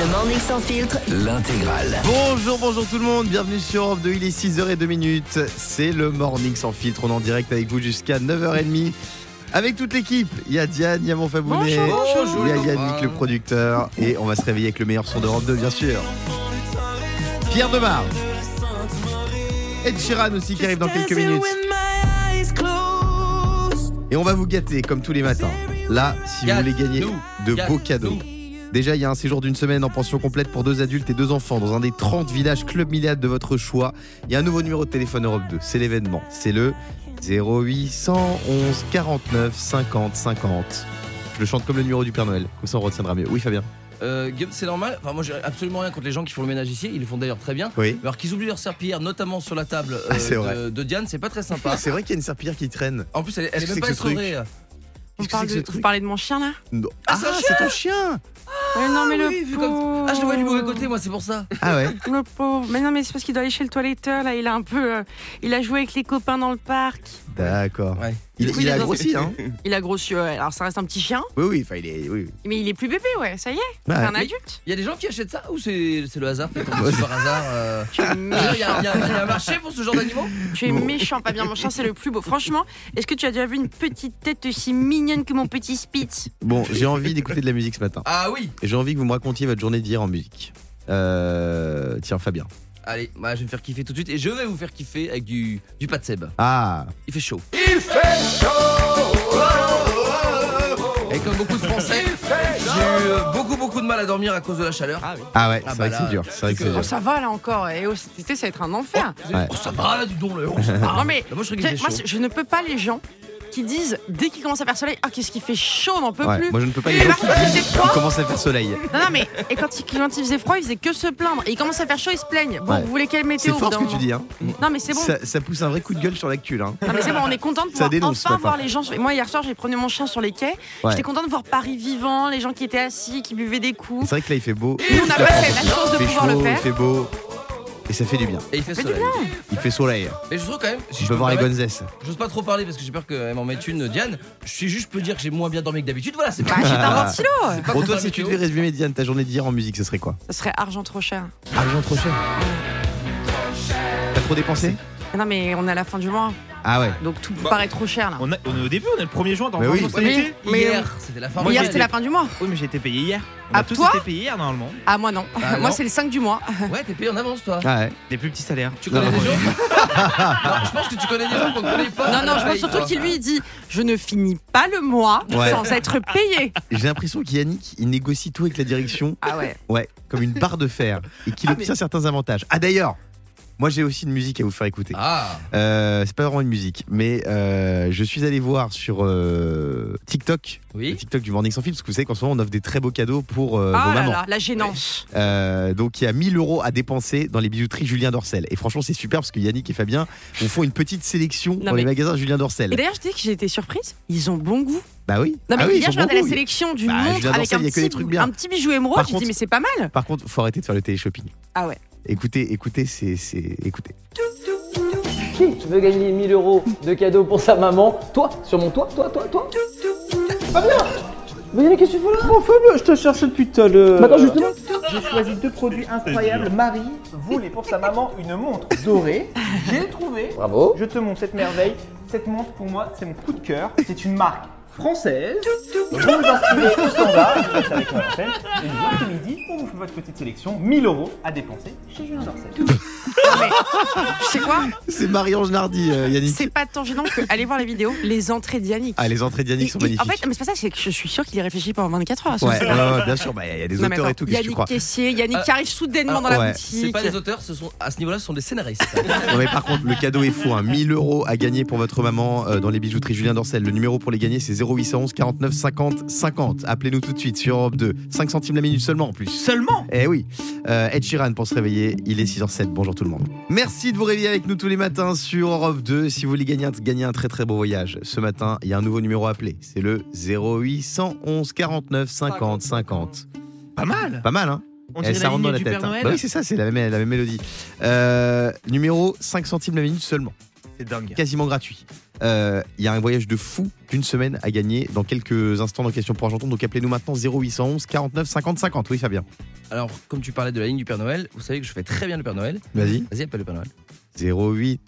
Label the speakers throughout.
Speaker 1: Le Morning Sans Filtre,
Speaker 2: L'intégrale.
Speaker 3: Bonjour, bonjour tout le monde, bienvenue sur Europe 2, il est 6h02 minutes. C'est le Morning sans filtre, on est en direct avec vous jusqu'à 9h30. Avec toute l'équipe, il y a Diane, il y a mon Fabounet, il y a Yannick le producteur et on va se réveiller avec le meilleur son d'Europe 2 bien sûr. Pierre Demar. Ed Sheeran aussi qui arrive dans quelques minutes. Et on va vous gâter comme tous les matins. Là, si vous voulez gagner de beaux cadeaux. Déjà, il y a un séjour d'une semaine en pension complète pour deux adultes et deux enfants dans un des 30 villages Club Milliade de votre choix. Il y a un nouveau numéro de téléphone Europe 2. C'est l'événement. C'est le 0811 49 50 50. Je le chante comme le numéro du Père Noël. Comme ça, on retiendra mieux. Oui, Fabien.
Speaker 4: Euh, Guillaume, c'est normal. Enfin, moi, j'ai absolument rien contre les gens qui font le ménage ici. Ils le font d'ailleurs très bien.
Speaker 3: Oui.
Speaker 4: Alors qu'ils oublient leur serpillière, notamment sur la table euh,
Speaker 3: Ah, vrai.
Speaker 4: de, de Diane, c'est pas très sympa.
Speaker 3: C'est vrai qu'il y a une serpillière qui traîne.
Speaker 4: En plus, elle, est- elle est
Speaker 3: Qu'est-ce
Speaker 4: même pas essorée.
Speaker 3: C'est que
Speaker 5: de, vous parlez de mon chien là?
Speaker 3: Non.
Speaker 4: Ah,
Speaker 3: Ah,
Speaker 4: c'est
Speaker 3: ton chien
Speaker 5: Ouais, Non mais le
Speaker 4: oui, vu comme-
Speaker 5: pauvre.
Speaker 4: Ah, je le vois du mauvais côté, moi, c'est pour ça.
Speaker 3: Ah ouais
Speaker 5: Le pauvre. Mais non mais c'est parce qu'il doit aller chez le toiletteur là. Il a un peu, euh, il a joué avec les copains dans le parc.
Speaker 3: D'accord.
Speaker 4: Ouais.
Speaker 3: Il,
Speaker 5: Du coup,
Speaker 3: il
Speaker 5: il
Speaker 3: a grossi, hein
Speaker 5: Il a grossi. ouais. Alors ça reste un petit chien,
Speaker 3: Oui, oui, enfin, il est. Oui.
Speaker 5: mais il est plus bébé ouais. Ça y est,
Speaker 3: Ouais.
Speaker 5: c'est un
Speaker 4: Mais-
Speaker 5: adulte.
Speaker 4: Il y a des gens qui achètent ça ou c'est c'est le hasard fait comme par hasard euh, Il y, a- il y a il y a un marché pour ce genre d'animaux?
Speaker 5: Tu es méchant, pas bien. Mon chien c'est le plus beau. Franchement, est-ce que tu as déjà vu une petite tête aussi mignonne que mon petit Spitz?
Speaker 3: Bon, j'ai envie d'écouter de la musique ce matin.
Speaker 4: Ah oui
Speaker 3: Et j'ai envie que vous me racontiez votre journée d'hier en musique. Euh, tiens, Fabien.
Speaker 4: Allez, bah, je vais me faire kiffer tout de suite et je vais vous faire kiffer avec du, du pas de Seb.
Speaker 3: Ah,
Speaker 4: Il fait chaud. Et comme beaucoup de Français, j'ai eu euh, beaucoup beaucoup de mal à dormir à cause de la chaleur. Ah oui.
Speaker 3: ah ouais,
Speaker 4: Ah
Speaker 3: c'est
Speaker 4: bah
Speaker 3: vrai que
Speaker 4: là,
Speaker 3: c'est dur. C'est vrai que c'est
Speaker 5: Oh
Speaker 3: dur.
Speaker 5: ça va là encore. Et oh, cet été ça va être un enfer.
Speaker 3: Ouais.
Speaker 4: Oh, ça va là, dis donc là. oh, ça va.
Speaker 5: Non mais
Speaker 4: Là, moi je serais
Speaker 5: Tu
Speaker 4: qu'il
Speaker 5: sais,
Speaker 4: fait
Speaker 5: moi,
Speaker 4: chaud.
Speaker 5: je ne peux pas les gens qui disent dès qu'il commence à faire soleil, ah qu'est-ce qu'il fait chaud, on n'en peut
Speaker 3: Ouais,
Speaker 5: plus.
Speaker 3: moi je ne peux pas
Speaker 5: Et par
Speaker 3: qui
Speaker 5: contre, il faisait froid.
Speaker 3: commence à faire soleil.
Speaker 5: Non, non, mais et quand il, quand il faisait froid, il faisait que se plaindre. Et il commence à faire chaud, il se plaigne. Bon,
Speaker 3: Ouais.
Speaker 5: vous voulez quelle
Speaker 3: C'est
Speaker 5: météo
Speaker 3: fort ce
Speaker 5: au bout
Speaker 3: que
Speaker 5: d'un
Speaker 3: tu dis, hein.
Speaker 5: Non, mais c'est bon.
Speaker 3: Ça, ça pousse un vrai coup de gueule sur l'actu, là. hein.
Speaker 5: Non, mais c'est bon, on est content de
Speaker 3: Ça
Speaker 5: pouvoir
Speaker 3: dénonce
Speaker 5: enfin voir les gens. Moi, hier soir, j'ai promené mon chien sur les quais.
Speaker 3: Ouais.
Speaker 5: J'étais contente de voir Paris vivant, les gens qui étaient assis, qui buvaient des
Speaker 3: C'est
Speaker 5: coups.
Speaker 3: vrai que là il fait beau.
Speaker 5: Nous, on n'a pas fait la chance de
Speaker 3: Il fait
Speaker 5: pouvoir
Speaker 3: chaud,
Speaker 5: le
Speaker 3: il
Speaker 5: faire.
Speaker 3: fait beau. Et ça fait du bien.
Speaker 4: Et il fait soleil.
Speaker 3: Il fait soleil.
Speaker 4: Mais je trouve quand même. Si je
Speaker 3: peux voir les gonzesses.
Speaker 4: J'ose pas trop parler parce que j'ai peur qu'elle m'en mette une, Diane. Je suis juste, je peux dire que j'ai moins bien dormi que d'habitude. Voilà, c'est
Speaker 5: Bah,
Speaker 4: pas.
Speaker 5: j'ai un
Speaker 3: Ah.
Speaker 5: ventilo.
Speaker 4: contre
Speaker 3: toi, si tu devais résumer, Diane, ta journée d'hier en musique, ce serait quoi
Speaker 5: Ça serait argent trop cher.
Speaker 3: Argent trop cher. T'as trop dépensé
Speaker 5: Non, mais on est à la fin du mois.
Speaker 3: Ah ouais.
Speaker 5: Donc tout paraît trop cher là.
Speaker 6: On, a- on est au début, on est le 1er juin dans
Speaker 3: Mais
Speaker 6: le
Speaker 3: oui.
Speaker 5: Oui. Mais
Speaker 4: Hier, c'était la fin
Speaker 6: Moi,
Speaker 5: Hier,
Speaker 6: j'ai
Speaker 5: c'était
Speaker 6: été-
Speaker 5: la fin du mois.
Speaker 6: Oui, mais j'ai été payé hier. On
Speaker 5: Ah,
Speaker 6: a tous
Speaker 5: toi
Speaker 6: été payés hier normalement.
Speaker 5: Ah, moi non.
Speaker 4: Ah,
Speaker 5: moi,
Speaker 4: non.
Speaker 5: c'est le 5 du mois.
Speaker 4: Ouais, t'es payé en avance, toi.
Speaker 3: Ah ouais.
Speaker 6: Des plus petits salaires.
Speaker 4: Tu connais
Speaker 3: Non.
Speaker 4: des gens Non, Je pense que tu connais des gens qu'on ne connaît pas.
Speaker 5: Non, non, je pense surtout qu'il lui il dit Je ne finis pas le mois
Speaker 3: Ouais.
Speaker 5: sans être payé.
Speaker 3: J'ai l'impression qu'Yannick, il négocie tout avec la direction.
Speaker 5: Ah ouais.
Speaker 3: Ouais, comme une barre de fer. Et qu'il
Speaker 4: Ah,
Speaker 3: obtient certains avantages. Ah d'ailleurs, moi j'ai aussi une musique à vous faire écouter.
Speaker 4: Ah,
Speaker 3: Euh, c'est pas vraiment une musique, mais euh, je suis allé voir sur euh, TikTok, le
Speaker 4: oui.
Speaker 3: TikTok du Morning Sans Fil, parce que vous savez qu'en ce moment on offre des très beaux cadeaux pour euh, vos
Speaker 5: Ah là
Speaker 3: mamans.
Speaker 5: là, la gênance.
Speaker 3: Euh, donc il y a 1000 euros à dépenser dans les bijouteries Julien Dorcel. Et franchement c'est super parce que Yannick et Fabien vous font une petite sélection dans
Speaker 5: mais-
Speaker 3: les magasins Julien Dorcel.
Speaker 5: Et d'ailleurs, je dis que j'ai été surprise. Ils ont bon goût.
Speaker 3: Bah oui.
Speaker 5: Non, mais
Speaker 3: ah oui, ils
Speaker 5: hier, je regardais la sélection d'une
Speaker 3: Bah,
Speaker 5: montre avec un petit,
Speaker 3: trucs bien.
Speaker 5: un petit bijou émeraude.
Speaker 3: Par
Speaker 5: Je
Speaker 3: contre-
Speaker 5: dis, mais c'est pas mal.
Speaker 3: Par contre, faut arrêter de faire le télé-shopping.
Speaker 5: Ah ouais.
Speaker 3: Écoutez, écoutez, c'est, c'est, écoutez.
Speaker 7: Qui veut gagner 1000 euros de cadeaux pour sa maman? Toi, sur mon toit, toi, toi, toi Fabien Mais qu'est-ce que tu fais là?
Speaker 8: Bon Fabien, je te cherche depuis tout à l'heure.
Speaker 7: Attends, justement
Speaker 8: J'ai choisi deux produits incroyables. Marie voulait pour sa maman une montre dorée. J'ai trouvé.
Speaker 7: Bravo
Speaker 8: Je te montre cette merveille. Cette montre pour moi, c'est mon coup de cœur. C'est une marque française. Vous vous inscrivez au standard, je vous laisse avec mon enseigne. Et le après-midi, on vous fait votre petite sélection. 1000 euros à dépenser chez Julien Dorcel.
Speaker 5: Tu sais quoi
Speaker 3: C'est Marie-Ange Nardi, euh, Yannick.
Speaker 5: C'est pas tant gênant que aller voir les vidéos, les entrées d'Yannick.
Speaker 3: Ah, les entrées d'Yannick
Speaker 5: Il-
Speaker 3: sont
Speaker 5: il-
Speaker 3: magnifiques.
Speaker 5: En fait, mais c'est pas ça, c'est que je suis sûre qu'il y réfléchit pendant 24 heures à ce
Speaker 3: ouais, bien sûr, bah, il y a des
Speaker 5: Non, mais
Speaker 3: auteurs et
Speaker 5: attends,
Speaker 3: tout, qu'est-ce que tu
Speaker 5: Yannick
Speaker 3: crois
Speaker 5: Caissier, Yannick
Speaker 4: Ah,
Speaker 5: qui arrive soudainement
Speaker 4: alors,
Speaker 5: dans la
Speaker 3: ouais,
Speaker 5: boutique.
Speaker 4: C'est pas des auteurs, ce sont, à ce niveau-là, ce sont des scénaristes.
Speaker 3: Non mais par contre le cadeau est fou, hein. 1000 euros à gagner pour votre maman euh, dans les bijouteries Julien Dorcel. Le numéro pour les gagner c'est 0811 49 50 50. Appelez-nous tout de suite sur Europe 2. 5 centimes la minute seulement en plus.
Speaker 6: Seulement?
Speaker 3: Eh oui, euh, Ed Sheeran pour se réveiller, il est 6h07, bonjour tout le monde. Merci de vous réveiller avec nous tous les matins sur Europe 2. Si vous voulez gagner un, gagner un très très beau voyage, ce matin il y a un nouveau numéro à appeler, c'est le 0811 49 50 50.
Speaker 6: Pas mal
Speaker 3: Pas mal hein
Speaker 6: On
Speaker 3: Eh, ça rentre dans la tête. Hein. Bah oui, c'est ça, c'est la même, la même mélodie. Euh, numéro 5 centimes la minute seulement.
Speaker 6: C'est dingue.
Speaker 3: quasiment gratuit. Euh, Il y a un voyage de fou d'une semaine à gagner dans quelques instants dans Question pour Argenton. Donc appelez-nous maintenant 0811 49 50 50. Oui, Fabien.
Speaker 4: Alors, comme tu parlais de la ligne du Père Noël, vous savez que je fais très bien le Père Noël.
Speaker 3: Vas-y.
Speaker 4: Vas-y, appelle le Père Noël.
Speaker 3: 08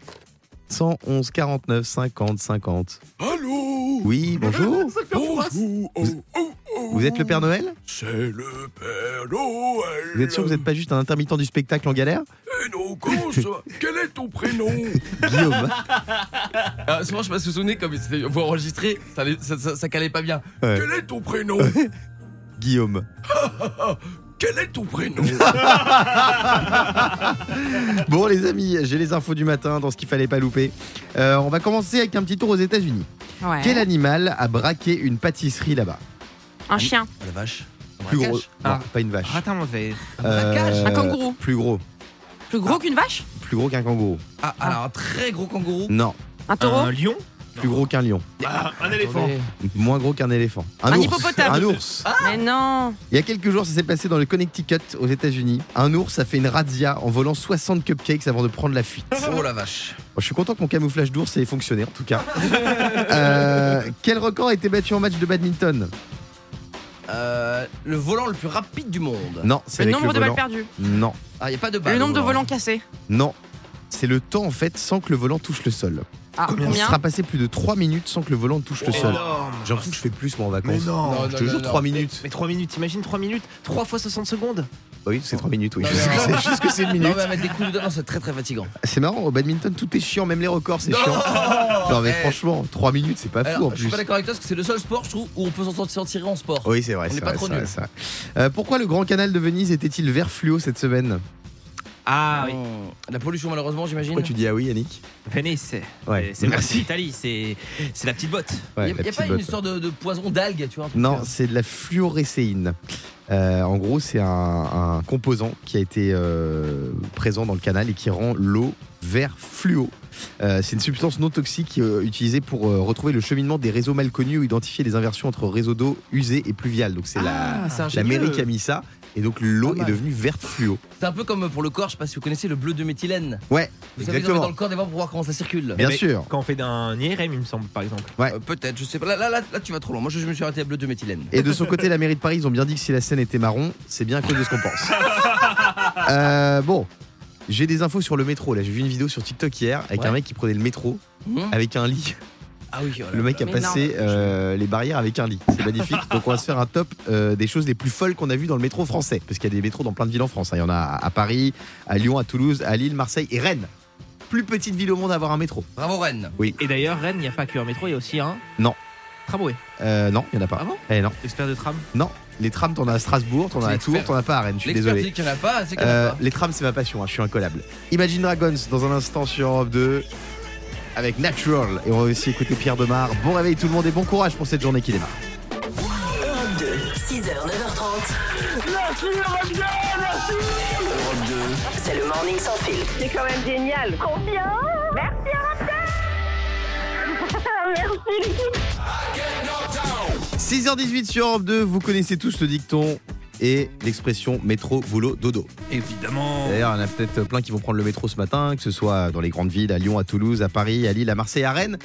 Speaker 3: 111 49 50 50.
Speaker 2: Allô?
Speaker 3: Oui, bonjour.
Speaker 2: Bonjour oh, oh, oh.
Speaker 3: Vous êtes le Père Noël
Speaker 2: C'est le Père Noël
Speaker 3: Vous êtes sûr que vous n'êtes pas juste un intermittent du spectacle en galère
Speaker 2: Eh non, comment ça Quel est ton prénom
Speaker 3: Guillaume.
Speaker 4: Ah, souvent, je sais pas si vous vous souvenez, comme c'était ça, ça, ça- ça calait pas bien.
Speaker 3: Ouais.
Speaker 2: Quel est ton prénom
Speaker 3: Guillaume.
Speaker 2: Quel est ton prénom
Speaker 3: Bon les amis, j'ai les infos du matin dans ce qu'il fallait pas louper. Euh, on va commencer avec un petit tour aux États-Unis.
Speaker 5: Ouais.
Speaker 3: Quel animal a braqué une pâtisserie là-bas?
Speaker 5: Un chien.
Speaker 4: La vache. Un
Speaker 3: Plus gros. Non,
Speaker 6: Ah.
Speaker 3: pas une vache.
Speaker 6: Ratin mauvais.
Speaker 3: Euh,
Speaker 5: Un kangourou.
Speaker 3: Plus gros.
Speaker 5: Plus gros qu'une vache
Speaker 3: Plus gros qu'un kangourou.
Speaker 4: Ah, alors un très gros kangourou.
Speaker 3: Non.
Speaker 5: Un taureau
Speaker 6: Un lion.
Speaker 3: Plus gros qu'un lion.
Speaker 6: Ah, un éléphant.
Speaker 4: Attendez.
Speaker 3: Moins gros qu'un éléphant.
Speaker 5: Un
Speaker 3: ours.
Speaker 5: hippopotame.
Speaker 3: Un ours.
Speaker 5: Mais non
Speaker 3: Il y a quelques jours, ça s'est passé dans le Connecticut aux États-Unis. Un ours a fait une razzia en volant 60 cupcakes avant de prendre la fuite.
Speaker 4: Oh la vache.
Speaker 3: Bon, je suis content que mon camouflage d'ours ait fonctionné en tout cas. Euh, quel record a été battu en match de badminton?
Speaker 4: Euh, le volant le plus rapide du monde.
Speaker 3: Non, c'est
Speaker 5: Le
Speaker 3: avec
Speaker 5: nombre
Speaker 3: le
Speaker 5: de balles
Speaker 3: volant.
Speaker 5: perdues.
Speaker 3: Non,
Speaker 4: Ah, y a pas de balle.
Speaker 5: Le nombre de
Speaker 4: volant.
Speaker 5: volants cassés.
Speaker 3: non. C'est le temps en fait sans que le volant touche le sol.
Speaker 5: Ah,
Speaker 3: Il
Speaker 5: combien
Speaker 3: sera passé plus de 3 minutes sans que le volant touche le sol.
Speaker 6: Énorme.
Speaker 3: J'ai l'impression que je fais plus moi en vacances.
Speaker 2: Mais non,
Speaker 4: Non,
Speaker 3: Je te
Speaker 4: non,
Speaker 3: jure
Speaker 4: non.
Speaker 3: 3 minutes.
Speaker 6: Mais 3 minutes, t'imagines 3 minutes 3 fois 60 secondes
Speaker 3: Oui, c'est 3 minutes, oui.
Speaker 4: Non,
Speaker 3: Je sais-
Speaker 4: non.
Speaker 3: C'est juste que c'est une
Speaker 4: Non,
Speaker 3: minute.
Speaker 4: mais à mettre des coups dedans, c'est très très fatigant.
Speaker 3: C'est marrant, au badminton tout est chiant, même les records c'est
Speaker 4: Non
Speaker 3: chiant. Non mais
Speaker 4: Eh.
Speaker 3: franchement, 3 minutes c'est pas fou en
Speaker 4: je suis
Speaker 3: plus.
Speaker 4: pas d'accord avec toi parce que c'est le seul sport, je trouve, où on peut s'en tirer en sport.
Speaker 3: Oui, c'est vrai.
Speaker 4: On
Speaker 3: c'est
Speaker 4: est pas
Speaker 3: vrai,
Speaker 4: trop
Speaker 3: vrai. Euh, pourquoi le Grand Canal de Venise était-il vert fluo cette semaine?
Speaker 6: Ah oui.
Speaker 4: Hum, La pollution, malheureusement, j'imagine.
Speaker 3: Pourquoi tu dis ah oui, Yannick
Speaker 6: Venise, c'est
Speaker 3: Ouais,
Speaker 6: c'est
Speaker 3: merci.
Speaker 6: l'Italie, c'est c'est la petite botte.
Speaker 4: Il
Speaker 3: Ouais,
Speaker 4: y a, y a pas une histoire de, de poison d'algues, tu vois
Speaker 3: Non, c'est de la fluorécéine. Euh, en gros, c'est un, un composant qui a été euh, présent dans le canal et qui rend l'eau vert fluo. Euh, c'est une substance non toxique euh, utilisée pour euh, retrouver le cheminement des réseaux mal connus ou identifier les inversions entre réseaux d'eau usés et pluviales. Donc c'est la,
Speaker 6: c'est
Speaker 3: la qui a mis ça et donc l'eau est devenue verte fluo.
Speaker 4: C'est un peu comme pour le corps, je sais pas si vous connaissez le bleu de méthylène.
Speaker 3: Ouais,
Speaker 4: Vous savez,
Speaker 3: exactement.
Speaker 4: dans le corps des fois pour voir comment ça circule.
Speaker 3: Bien
Speaker 6: Mais
Speaker 3: sûr.
Speaker 6: Quand on fait d'un IRM, il me semble, par exemple.
Speaker 3: Ouais.
Speaker 4: Euh, Peut-être, je sais pas. Là, là, là, là, tu vas trop loin. Moi, je, je me suis arrêté à bleu de méthylène.
Speaker 3: Et de son côté, la mairie de Paris, ils ont bien dit que si la scène était marron, c'est bien à cause de ce qu'on pense. Euh, bon, j'ai des infos sur le métro. Là, j'ai vu une vidéo sur TikTok hier avec
Speaker 4: Ouais.
Speaker 3: un mec qui prenait le métro
Speaker 4: Hum
Speaker 3: avec un lit.
Speaker 4: Ah oui, voilà.
Speaker 3: Le mec a
Speaker 5: Mais
Speaker 3: passé euh, les barrières avec un lit. C'est magnifique. Donc, on va se faire un top euh, des choses les plus folles qu'on a vues dans le métro français. Parce qu'il y a des métros dans plein de villes en France. hein. Il y en a à Paris, à Lyon, à Toulouse, à Lille, Marseille et Rennes. Plus petite ville au monde à avoir un métro.
Speaker 4: Bravo Rennes.
Speaker 6: Et d'ailleurs, Rennes, il n'y a pas que un métro, il y a aussi un.
Speaker 3: Non.
Speaker 6: Tramway.
Speaker 3: Euh, non, il n'y en a pas.
Speaker 6: Ah bon
Speaker 3: Eh non.
Speaker 6: Expert de tram.
Speaker 3: Non. Les trams, t'en as à Strasbourg, t'en as à Tours, t'en as pas à Rennes. Je suis désolé.
Speaker 4: qu'il n'y en a pas, c'est qu'il n'y en
Speaker 3: Euh,
Speaker 4: a pas.
Speaker 3: les trams, c'est ma passion, hein, je suis incollable. Imagine Dragons dans un instant sur Europe 2 avec Natural. Et on va aussi écouter Pierre Demar. Bon réveil tout le monde et bon courage pour cette journée qui démarre.
Speaker 1: Europe 2, 6h, 9h30.
Speaker 9: Merci Europe 2, merci
Speaker 1: Europe 2, c'est le morning sans filtre.
Speaker 9: C'est quand même génial Combien? Merci Europe 2 Merci l'équipe
Speaker 3: 6h18 sur Europe 2, vous connaissez tous le dicton et l'expression métro, boulot, dodo.
Speaker 6: Évidemment.
Speaker 3: D'ailleurs, il y en a peut-être plein qui vont prendre le métro ce matin, que ce soit dans les grandes villes, à Lyon, à Toulouse, à Paris, à Lille, à Marseille, à Rennes.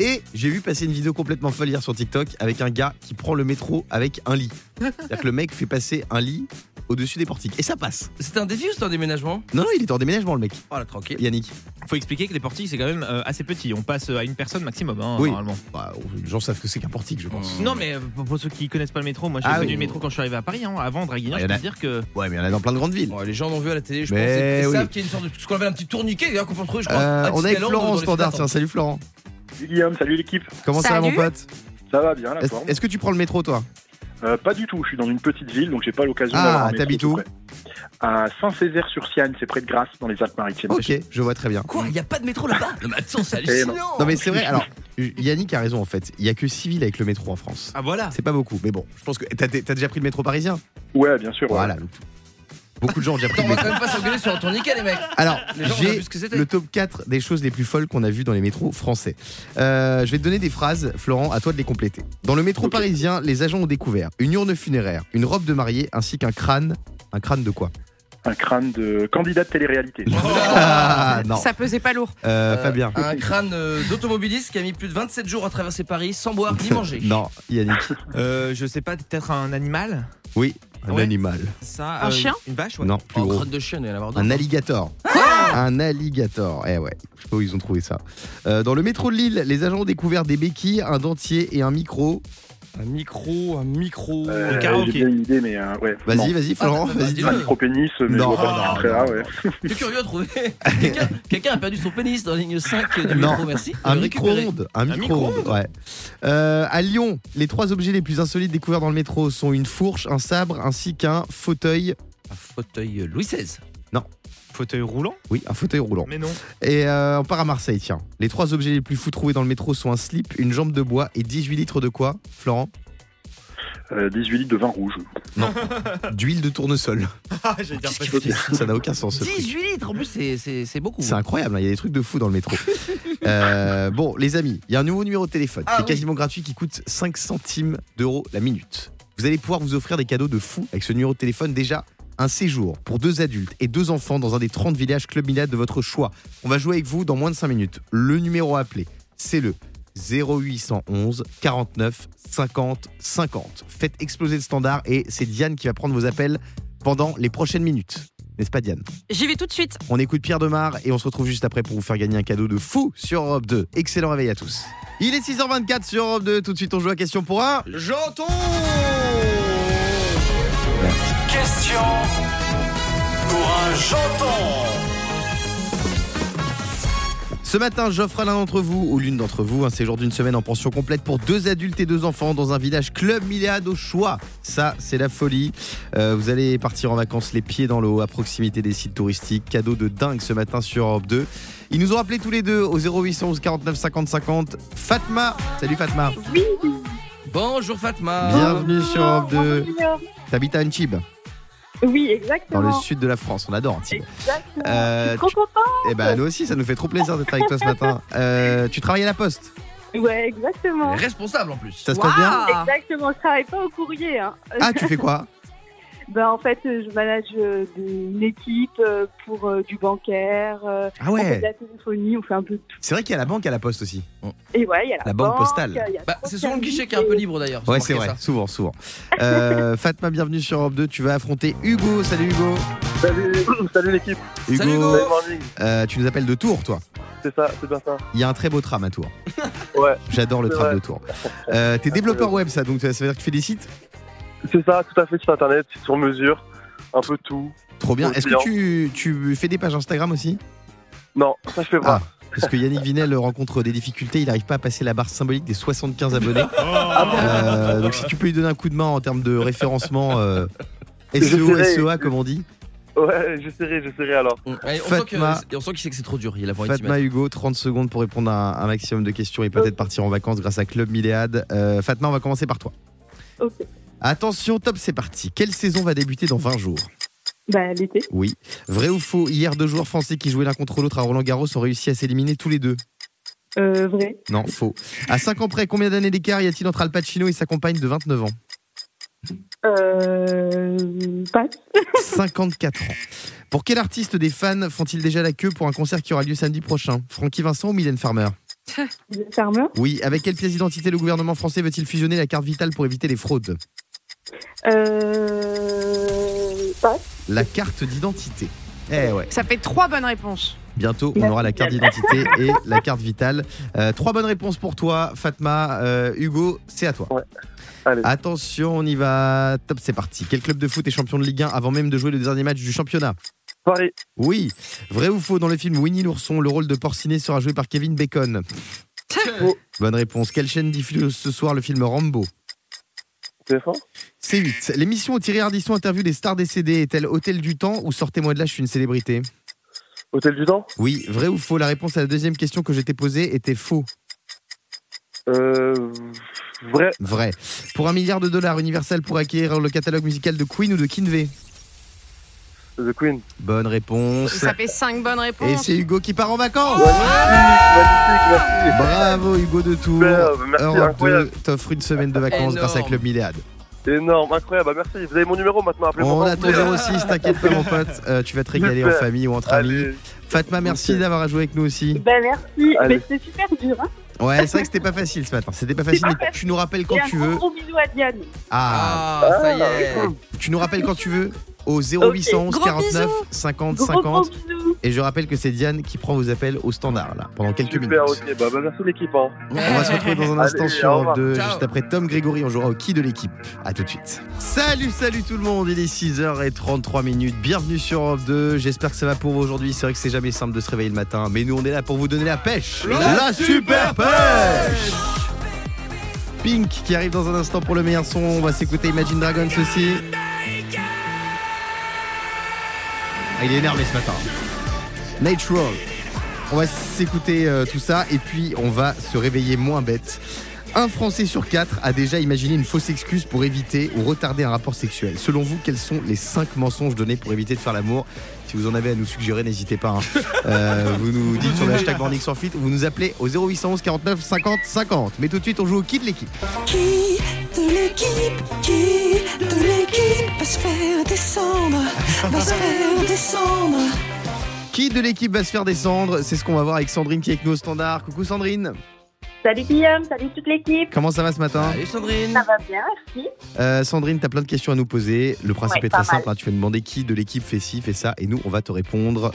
Speaker 3: Et j'ai vu passer une vidéo complètement folle hier sur TikTok avec un gars qui prend le métro avec un lit. C'est-à-dire que le mec fait passer un lit au-dessus des portiques. Et ça passe.
Speaker 4: C'était un défi ou c'était un déménagement
Speaker 3: Non, non, il était en déménagement, le mec.
Speaker 4: Oh là, tranquille.
Speaker 3: Yannick.
Speaker 6: Faut expliquer que les portiques, c'est quand même euh, assez petit. On passe à une personne maximum, hein,
Speaker 3: Oui.
Speaker 6: normalement.
Speaker 3: Bah, les gens savent que c'est qu'un portique, je pense.
Speaker 6: Non, mais euh, pour, pour ceux qui connaissent pas le métro, moi j'ai
Speaker 3: Ah
Speaker 6: connu
Speaker 3: oui.
Speaker 6: le métro quand je suis arrivé à Paris. hein. Avant Draguignan,
Speaker 3: Ah, y
Speaker 6: je
Speaker 3: en
Speaker 6: peux
Speaker 3: a-
Speaker 6: te dire que.
Speaker 3: Ouais, mais il y en a dans plein de grandes villes.
Speaker 4: Les gens l'ont vu à la télé, je
Speaker 3: Mais
Speaker 4: pense. et- Ils
Speaker 3: oui.
Speaker 4: savent qu'il y a une sorte de ce qu'on appelle un petit tourniquet, d'ailleurs qu'on peut retrouver, je crois.
Speaker 3: Euh,
Speaker 4: à
Speaker 3: on est avec
Speaker 4: Disneyland,
Speaker 3: Florent au
Speaker 4: les
Speaker 3: standard. Tiens, salut Florent.
Speaker 10: Salut Guillaume, salut l'équipe.
Speaker 3: Comment ça va, mon pote?
Speaker 10: Ça va bien la
Speaker 3: Est-ce
Speaker 10: forme
Speaker 3: est-ce que tu prends le métro, toi?
Speaker 10: Euh, Pas du tout, je suis dans une petite ville donc j'ai pas l'occasion
Speaker 3: Ah,
Speaker 10: d'avoir un métro
Speaker 3: t'habites
Speaker 10: tout
Speaker 3: où.
Speaker 10: À Saint-Césaire-sur-Siane, c'est près de Grasse, dans les Alpes-Maritimes.
Speaker 3: Ok, je vois très bien.
Speaker 4: Quoi Il n'y a pas de métro là-bas Non, mais attends, c'est hallucinant
Speaker 3: Non, mais c'est vrai. Alors, Yannick a raison en fait. Il y a que 6 villes avec le métro en France.
Speaker 6: Ah voilà.
Speaker 3: C'est pas beaucoup, mais bon, je pense que t'as déjà pris le métro parisien?
Speaker 10: Ouais, bien sûr. ouais.
Speaker 3: Voilà. donc, Beaucoup de gens ont déjà pris
Speaker 4: Attends,
Speaker 3: le
Speaker 4: on va quand même pas s'engueuler sur un tourniquet, les mecs
Speaker 3: Alors, j'ai le top 4 des choses les plus folles qu'on a vues dans les métros français. Euh, je vais te donner des phrases, Florent, à toi de les compléter. Dans le métro parisien, les agents ont découvert une urne funéraire, une robe de mariée ainsi qu'un crâne. Un crâne de quoi?
Speaker 10: Un crâne de candidat de télé-réalité.
Speaker 3: Ah, non.
Speaker 5: Ça pesait pas lourd.
Speaker 3: Euh,
Speaker 4: Euh,
Speaker 3: Fabien.
Speaker 4: Un crâne d'automobiliste qui a mis plus de 27 jours à traverser Paris sans boire ni manger.
Speaker 3: Non, Yannick.
Speaker 6: Euh, je sais pas, peut-être un animal?
Speaker 3: Oui, un
Speaker 6: Ouais.
Speaker 3: animal.
Speaker 6: Ça,
Speaker 5: Un
Speaker 6: euh,
Speaker 5: chien
Speaker 6: Une vache ouais.
Speaker 3: Non, plus
Speaker 4: En
Speaker 3: gros.
Speaker 4: crotte de chien, il doit y en avoir
Speaker 3: Un
Speaker 4: d'autres.
Speaker 3: alligator. un alligator. Eh ouais, je sais pas où ils ont trouvé ça. Euh, dans le métro de Lille, les agents ont découvert des béquilles, un dentier et un micro.
Speaker 6: Un micro, un micro.
Speaker 10: Euh,
Speaker 6: le
Speaker 10: J'ai
Speaker 6: karaoké.
Speaker 10: bien une idée, mais euh, ouais.
Speaker 3: Vas-y,
Speaker 10: non.
Speaker 3: vas-y, Florent,
Speaker 4: Ah,
Speaker 3: vas-y.
Speaker 4: dis-le.
Speaker 10: Un micro-pénis, mais
Speaker 3: Non,
Speaker 10: je vois pas,
Speaker 3: non,
Speaker 10: c'est très rare, ouais.
Speaker 4: T'es curieux à trouver Quelqu'un quelqu'un a perdu son pénis dans la ligne 5 du
Speaker 3: Non.
Speaker 4: métro, merci.
Speaker 3: Un
Speaker 4: Le récupérer.
Speaker 3: micro-ondes. Un micro-ondes,
Speaker 6: micro-ondes
Speaker 3: ouais. Euh, à Lyon, les trois objets les plus insolites découverts dans le métro sont une fourche, un sabre ainsi qu'un fauteuil.
Speaker 4: Un fauteuil Louis XVI.
Speaker 6: Fauteuil roulant
Speaker 3: Oui, un fauteuil roulant.
Speaker 6: Mais non.
Speaker 3: Et euh, on part à Marseille, tiens. Les trois objets les plus fous trouvés dans le métro sont un slip, une jambe de bois et 18 litres de quoi, Florent?
Speaker 10: Euh, 18 litres de vin rouge.
Speaker 3: D'huile de tournesol.
Speaker 6: Ah,
Speaker 3: Ça n'a aucun sens. ce truc.
Speaker 4: 18 litres en plus, c'est- c'est c'est beaucoup.
Speaker 3: C'est incroyable, hein, il y a des trucs de fou dans le métro. Euh, bon, les amis, il y a un nouveau numéro de téléphone
Speaker 4: Ah
Speaker 3: qui est quasiment gratuit qui coûte 5 centimes d'euros la minute. Vous allez pouvoir vous offrir des cadeaux de fou avec ce numéro de téléphone. Déjà, un séjour pour deux adultes et deux enfants dans un des 30 villages Club Milad de votre choix. On va jouer avec vous dans moins de 5 minutes. Le numéro à appeler, c'est le 0811 49 50 50. Faites exploser le standard et c'est Diane qui va prendre vos appels pendant les prochaines minutes. N'est-ce pas Diane?
Speaker 5: J'y vais tout de suite.
Speaker 3: on écoute Pierre Demar et on se retrouve juste après pour vous faire gagner un cadeau de fou sur Europe 2. Excellent réveil à tous. Il est 6h24 sur Europe 2. Tout de suite, on joue à question pour un.
Speaker 4: J'entends
Speaker 11: Question janton.
Speaker 3: Ce matin, j'offre à l'un d'entre vous ou l'une d'entre vous un séjour d'une semaine en pension complète pour deux adultes et deux enfants dans un village Club Milléade au choix. Ça, c'est la folie. Euh, vous allez partir en vacances les pieds dans l'eau à proximité des sites touristiques. Cadeau de dingue ce matin sur Europe 2. Ils nous ont appelé tous les deux au 0811 49 50 50. Fatma, salut Fatma.
Speaker 4: Bonjour Fatma.
Speaker 3: Bienvenue sur Europe 2. T'habites à Antibes,
Speaker 9: Oui,
Speaker 3: dans
Speaker 9: exactement.
Speaker 3: le sud de la France. On adore Antibes.
Speaker 9: Exactement.
Speaker 3: Euh,
Speaker 9: Je suis trop contente.
Speaker 3: Eh ben nous aussi, ça nous fait trop plaisir d'être avec toi ce matin. Euh, tu travailles à la poste
Speaker 9: Ouais, exactement.
Speaker 4: Responsable en plus.
Speaker 3: Ça se passe bien
Speaker 9: Exactement, je travaille pas au courrier. Hein.
Speaker 3: Ah, tu fais quoi?
Speaker 9: Ben, en fait, euh, je manage euh, une équipe euh, pour euh, du bancaire,
Speaker 3: Ah
Speaker 9: on fait de
Speaker 3: ouais
Speaker 9: la téléphonie, on fait un peu de tout.
Speaker 3: C'est vrai qu'il y a la banque à la poste aussi.
Speaker 9: Et ouais, il y a la,
Speaker 3: La banque postale.
Speaker 9: il y a
Speaker 4: Bah, c'est souvent le
Speaker 9: services
Speaker 4: guichet qui est un peu
Speaker 9: et-
Speaker 4: libre d'ailleurs. j'ai
Speaker 3: Ouais, c'est
Speaker 4: remarqué
Speaker 3: vrai,
Speaker 4: ça.
Speaker 3: souvent, souvent. Euh, Fatma, bienvenue sur Europe 2. Tu vas affronter Hugo. Salut Hugo.
Speaker 10: Salut, salut l'équipe.
Speaker 3: Hugo,
Speaker 4: Salut, Hugo.
Speaker 10: Salut morning.
Speaker 3: euh, tu nous appelles de Tours, toi.
Speaker 10: C'est ça, c'est bien ça.
Speaker 3: Il y a un très beau tram à Tours.
Speaker 10: Ouais,
Speaker 3: J'adore le
Speaker 10: C'est
Speaker 3: tram
Speaker 10: vrai.
Speaker 3: de Tours. Euh, T'es développeur web, ça, donc ça veut dire que tu fais des sites
Speaker 10: c'est ça, tout à fait sur internet, sur mesure, un peu tout.
Speaker 3: Trop bien. Est-ce que tu, tu fais des pages Instagram aussi?
Speaker 10: Non, ça je fais
Speaker 3: Ah,
Speaker 10: pas.
Speaker 3: parce que Yannick Vinel rencontre des difficultés, il n'arrive pas à passer la barre symbolique des 75 abonnés.
Speaker 10: Ah
Speaker 3: Euh, donc si tu peux lui donner un coup de main en termes de référencement euh, SEO. SEA comme on dit.
Speaker 10: Ouais, j'essaierai, j'essaierai alors.
Speaker 4: Allez, on, sent que,
Speaker 3: Fatma.
Speaker 4: on sent qu'il sait que c'est trop dur. Il a
Speaker 3: Fatma. Hugo, 30 secondes pour répondre à un, un maximum de questions et peut-être partir en vacances grâce à Club Milléade. Euh, Fatma, on va commencer par toi.
Speaker 9: Ok.
Speaker 3: Attention, top, c'est parti. Quelle saison va débuter dans 20 jours?
Speaker 9: Bah, l'été.
Speaker 3: Oui. Vrai ou faux Hier, deux joueurs français qui jouaient l'un contre l'autre à Roland Garros ont réussi à s'éliminer tous les deux?
Speaker 9: Euh, vrai.
Speaker 3: Non, faux. À 5 ans près, combien d'années d'écart y a-t-il entre Al Pacino et sa compagne de 29 ans?
Speaker 9: Euh, passe.
Speaker 3: 54 ans. Pour quel artiste des fans font-ils déjà la queue pour un concert qui aura lieu samedi prochain? Francky Vincent ou Mylène Farmer?
Speaker 9: Farmer?
Speaker 3: Oui. Avec quelle pièce d'identité le gouvernement français veut-il fusionner la carte vitale pour éviter les fraudes?
Speaker 9: Euh, passe.
Speaker 3: La carte d'identité. Eh ouais.
Speaker 5: Ça fait trois bonnes réponses.
Speaker 3: Bientôt, on aura la carte d'identité et la carte vitale. Euh, trois bonnes réponses pour toi, Fatma. Euh, Hugo, c'est à toi.
Speaker 10: Allez.
Speaker 3: Attention, on y va. Top, c'est parti. Quel club de foot est champion de Ligue 1 avant même de jouer le dernier match du championnat?
Speaker 10: Paris,
Speaker 3: Oui. Vrai ou faux, dans le film Winnie l'ourson, le rôle de Porcinet sera joué par Kevin Bacon? Bonne réponse. Quelle chaîne diffuse ce soir le film Rambo?
Speaker 10: TF1
Speaker 3: C8. L'émission où Thierry Ardisson interviewe des stars décédées est-elle Hôtel du Temps ou Sortez-moi de là, je suis une célébrité
Speaker 10: Hôtel du Temps
Speaker 3: Oui. Vrai ou faux, la réponse à la deuxième question que je t'ai posée était faux
Speaker 10: Euh. Vrai,
Speaker 3: Vrai. Pour un milliard de dollars, Universal pourrait acquérir le catalogue musical de Queen ou de Kinvey?
Speaker 10: The Queen.
Speaker 3: Bonne réponse.
Speaker 5: Ça fait cinq bonnes
Speaker 3: Et
Speaker 5: réponses.
Speaker 3: c'est Hugo qui part en vacances
Speaker 10: Magnifique, merci.
Speaker 3: Bravo Hugo de Tours.
Speaker 10: Merci,
Speaker 3: Europe
Speaker 10: incroyable.
Speaker 3: 2 t'offre une semaine de vacances
Speaker 4: Énorme.
Speaker 3: grâce à Club Milléade.
Speaker 12: Énorme, incroyable, bah, merci. Vous avez mon numéro maintenant, appelez-moi.
Speaker 3: On a ton
Speaker 12: voulez.
Speaker 3: 06, t'inquiète pas mon pote, Euh, tu vas te régaler en famille ou entre amis.
Speaker 12: Allez.
Speaker 3: Fatma, merci
Speaker 12: Ok.
Speaker 3: d'avoir joué avec nous aussi.
Speaker 9: Ben merci,
Speaker 12: Allez.
Speaker 9: mais c'était super dur. Hein.
Speaker 3: Ouais, c'est vrai que c'était pas facile ce matin. C'était pas facile,
Speaker 9: pas
Speaker 3: mais
Speaker 9: facile.
Speaker 3: tu nous rappelles quand
Speaker 9: Et un
Speaker 3: tu
Speaker 9: gros,
Speaker 3: veux.
Speaker 9: gros bisou à Diane.
Speaker 3: Ah,
Speaker 4: Ah, ça y est.
Speaker 3: tu nous rappelles quand tu veux au 0811
Speaker 5: Gros
Speaker 3: 49
Speaker 5: bisous.
Speaker 3: 50
Speaker 9: Gros, gros
Speaker 3: 50.
Speaker 9: bisous.
Speaker 3: Et je rappelle que c'est Diane qui prend vos appels au standard là pendant quelques minutes.
Speaker 12: Super, ok, bah, bah, merci l'équipe. Hein.
Speaker 3: On va se retrouver dans un instant
Speaker 12: Allez,
Speaker 3: sur
Speaker 12: au
Speaker 3: Europe
Speaker 12: revoir.
Speaker 3: 2.
Speaker 4: Ciao.
Speaker 3: Juste après Tom Grégory, on jouera au qui de l'équipe. A tout de suite. Salut, salut tout le monde. Il est 6h33 minutes. Bienvenue sur Europe 2. J'espère que ça va pour vous aujourd'hui. C'est vrai que c'est jamais simple de se réveiller le matin. Mais nous, on est là pour vous donner la pêche. La, super pêche Pink qui arrive dans un instant pour le meilleur son. On va s'écouter Imagine Dragons aussi. Ah, il est énervé ce matin. Natural. On va s'écouter euh, tout ça et puis on va se réveiller moins bête. Un Français sur quatre a déjà imaginé une fausse excuse pour éviter ou retarder un rapport sexuel. Selon vous, quels sont les 5 mensonges donnés pour éviter de faire l'amour? Si vous en avez à nous suggérer, n'hésitez pas. hein. Euh, vous nous dites sur le hashtag Morning sans filtre, vous nous appelez au 0811 49 50 50. Mais tout de suite, on joue au kit de l'équipe.
Speaker 13: Qui l'équipe, qui de l'équipe va se faire descendre, va se faire descendre.
Speaker 3: Qui de l'équipe va se faire descendre C'est ce qu'on va voir avec Sandrine qui est avec nous au standard. Coucou Sandrine,
Speaker 9: Salut Guillaume, salut toute l'équipe.
Speaker 3: comment ça va ce matin
Speaker 4: Salut Sandrine.
Speaker 9: Ça va bien, merci.
Speaker 3: Euh, Sandrine, tu as plein de questions à nous poser. Le principe
Speaker 9: Ouais,
Speaker 3: est très simple. hein. Tu vas nous demander qui de l'équipe fait ci, fait ça, et nous, on va te répondre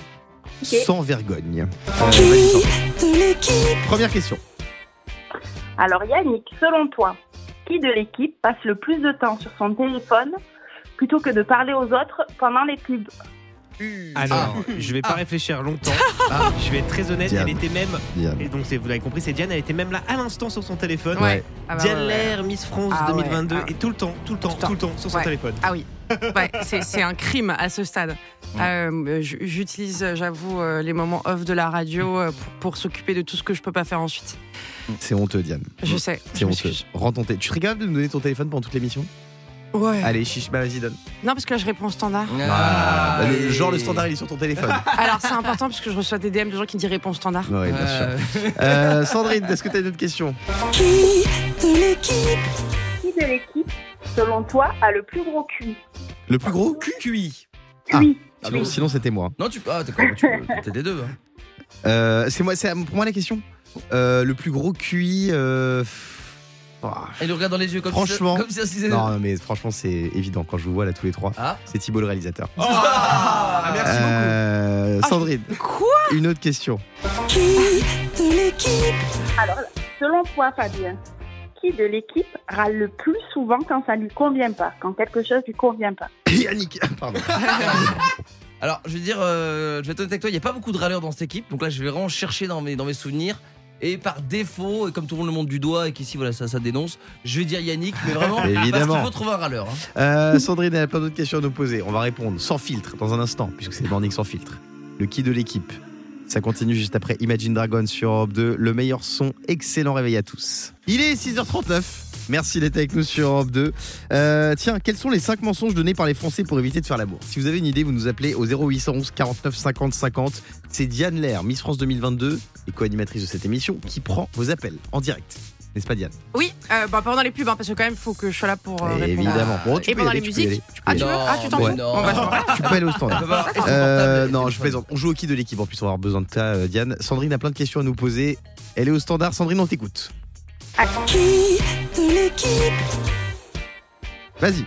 Speaker 3: sans vergogne.
Speaker 13: Qui de l'équipe,
Speaker 3: Première question.
Speaker 9: Alors Yannick, selon toi, qui de l'équipe passe le plus de temps sur son téléphone plutôt que de parler aux autres pendant les pubs
Speaker 6: Alors, je vais pas
Speaker 4: Ah.
Speaker 6: réfléchir longtemps.
Speaker 3: Ah.
Speaker 6: Je vais être très honnête,
Speaker 3: Diane.
Speaker 6: elle était même.
Speaker 3: Diane.
Speaker 6: Et donc, c'est- vous l'avez compris, c'est Diane, elle était même là à l'instant sur son téléphone.
Speaker 3: Ouais.
Speaker 5: Ah bah
Speaker 6: Diane
Speaker 5: ouais, ouais.
Speaker 6: Lair, Miss France
Speaker 5: Ah ouais,
Speaker 6: 2022,
Speaker 5: ah.
Speaker 6: et tout le temps, tout le temps,
Speaker 5: Tout le temps.
Speaker 6: tout le temps sur son
Speaker 5: Ouais.
Speaker 6: téléphone.
Speaker 5: Ah oui, ouais, c'est c'est un crime à ce stade. Euh, j- J'utilise, j'avoue, euh, les moments off de la radio euh, pour, pour s'occuper de tout ce que je peux pas faire ensuite.
Speaker 3: C'est honteux, Diane.
Speaker 5: Je sais.
Speaker 3: C'est
Speaker 5: je
Speaker 3: honteux.
Speaker 5: m'excuse.
Speaker 3: Rends ton Tu serais capable de nous donner ton téléphone pendant toute l'émission?
Speaker 5: Ouais.
Speaker 3: Allez, chiche, bah vas-y, donne.
Speaker 5: Non, parce que là, je réponds au standard.
Speaker 3: Ah, bah, le, genre, le standard, il est sur ton téléphone.
Speaker 5: Alors, c'est important parce que je reçois des DM de gens qui me disent réponse standard.
Speaker 3: ouais, bien sûr.
Speaker 4: Euh,
Speaker 3: Sandrine, est-ce que tu as d'autres questions
Speaker 13: qui de l'équipe,
Speaker 9: Qui de l'équipe, selon toi, a le plus gros cul?
Speaker 3: Le plus gros cul?
Speaker 4: QI.
Speaker 3: Ah.
Speaker 9: Oui.
Speaker 3: Sinon, sinon, c'était moi.
Speaker 4: Non, tu ah, d'accord, tu peux t'es des deux. hein.
Speaker 3: Euh, c'est moi, c'est pour moi la question? Euh, le plus gros QI. Oh,
Speaker 4: Et nous regarde dans les yeux comme
Speaker 3: Franchement.
Speaker 4: si, comme si
Speaker 3: Non, non, mais franchement, c'est évident. Quand je vous vois là tous les trois,
Speaker 4: Ah.
Speaker 3: c'est Thibaut le réalisateur.
Speaker 4: Ah, merci beaucoup.
Speaker 3: Euh, Sandrine,
Speaker 5: Quoi
Speaker 3: une autre question.
Speaker 13: qui de l'équipe,
Speaker 9: Alors, selon toi, Fabien, qui de l'équipe râle le plus souvent quand ça lui convient pas, quand quelque chose lui convient pas
Speaker 3: Yannick, pardon.
Speaker 4: Alors, je vais dire, euh, je vais être honnête avec toi, il n'y a pas beaucoup de râleurs dans cette équipe. Donc là, je vais vraiment chercher dans mes, dans mes souvenirs. Et par défaut, et comme tout le monde le montre du doigt et qu'ici, voilà, ça, ça dénonce, je vais dire Yannick, mais vraiment, parce
Speaker 3: Évidemment.
Speaker 4: qu'il faut trouver un râleur. hein.
Speaker 3: Euh, Sandrine, elle a plein d'autres questions à nous poser. On va répondre sans filtre dans un instant, puisque c'est le morning sans filtre. Le qui de l'équipe. Ça continue juste après Imagine Dragon sur Europe 2. Le meilleur son, excellent réveil à tous. Il est 6h39. Merci d'être avec nous sur Europe 2. Euh, tiens, quels sont les 5 mensonges donnés par les Français pour éviter de faire l'amour Si vous avez une idée, vous nous appelez au 0811 49 50 50. C'est Diane Lair, Miss France 2022 et co-animatrice de cette émission, qui prend vos appels en direct. N'est-ce pas Diane?
Speaker 5: Oui, euh, bah, pendant les pubs, hein, parce que quand même, il faut que je sois là pour euh, répondre.
Speaker 3: Évidemment. Bon, tu
Speaker 5: Et
Speaker 3: peux
Speaker 5: pendant
Speaker 3: aller,
Speaker 5: les
Speaker 3: tu
Speaker 5: musiques
Speaker 3: aller, tu peux
Speaker 5: Ah, tu veux Ah, tu t'en fous Bon, bah.
Speaker 3: Tu peux aller au
Speaker 4: reste
Speaker 3: Euh, non, je plaisante. On joue au qui de l'équipe. En plus, on va avoir besoin de toi, euh, Diane. Sandrine a plein de questions à nous poser. Elle est au standard. Sandrine, on t'écoute.
Speaker 13: Qui de l'équipe,
Speaker 3: Vas-y.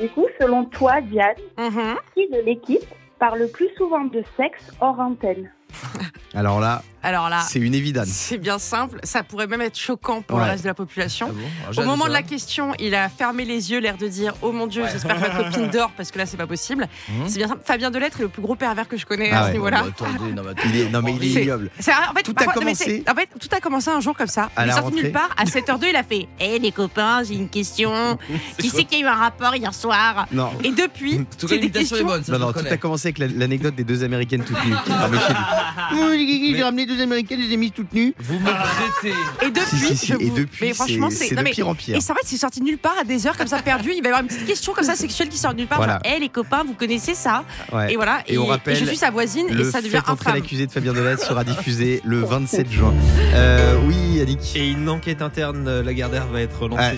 Speaker 9: Du coup, selon toi, Diane,
Speaker 5: Mhm.
Speaker 9: qui de l'équipe parle le plus souvent de sexe hors antenne
Speaker 3: Alors là,
Speaker 5: Alors là,
Speaker 3: c'est une évidence.
Speaker 5: c'est bien simple. Ça pourrait même être choquant pour
Speaker 3: Ouais.
Speaker 5: le reste de la population.
Speaker 4: Ah bon
Speaker 5: Au moment de la
Speaker 4: savoir.
Speaker 5: question, il a fermé les yeux, l'air de dire Oh mon Dieu, j'espère que ma copine dort parce que là, c'est pas possible.
Speaker 4: Mhm.
Speaker 5: C'est bien simple. Fabien Delettre est le plus gros pervers que je connais
Speaker 3: Ah
Speaker 5: à
Speaker 3: ouais.
Speaker 5: ce niveau-là.
Speaker 4: Oh, attendez, non, mais.
Speaker 3: Il est, non, mais il est
Speaker 5: C'est-
Speaker 3: ignoble.
Speaker 5: En fait,
Speaker 3: Tout a commencé-
Speaker 5: c'est- En fait, tout a commencé un jour comme ça.
Speaker 3: À
Speaker 5: il est sorti
Speaker 3: rentrée.
Speaker 5: nulle part. À 7h02, il a fait Eh les copains, j'ai une question. Qui c'est qui a eu un rapport hier soir
Speaker 3: Non.
Speaker 5: Et depuis,
Speaker 4: tout
Speaker 5: des
Speaker 4: est bonne, ça
Speaker 3: Non, non, a commencé avec la- l'anecdote des deux américaines toutes nues j'ai ramené deux américaines, je les ai mises toutes nues.
Speaker 4: Vous me prêtez.
Speaker 5: Et depuis,
Speaker 3: Si, si, si,
Speaker 5: je
Speaker 3: et
Speaker 5: vous-
Speaker 3: depuis,
Speaker 5: mais franchement,
Speaker 3: c'est- de
Speaker 5: mais-
Speaker 3: pire en pire.
Speaker 5: Et c'est en fait, c'est sorti de nulle part à des heures comme ça perdues. Il va y avoir une petite question comme ça sexuelle qui sort de nulle part.
Speaker 3: Voilà.
Speaker 5: Genre, hey, les copains, vous connaissez ça
Speaker 3: Ouais.
Speaker 5: Et voilà.
Speaker 3: Et on rappelle,
Speaker 5: je suis sa voisine et ça devient infâme.
Speaker 3: l'accusé de Fabien Delette sera diffusé le 27 juin. Euh, oui, Yannick.
Speaker 6: Et une enquête interne, euh, Lagardère va être lancée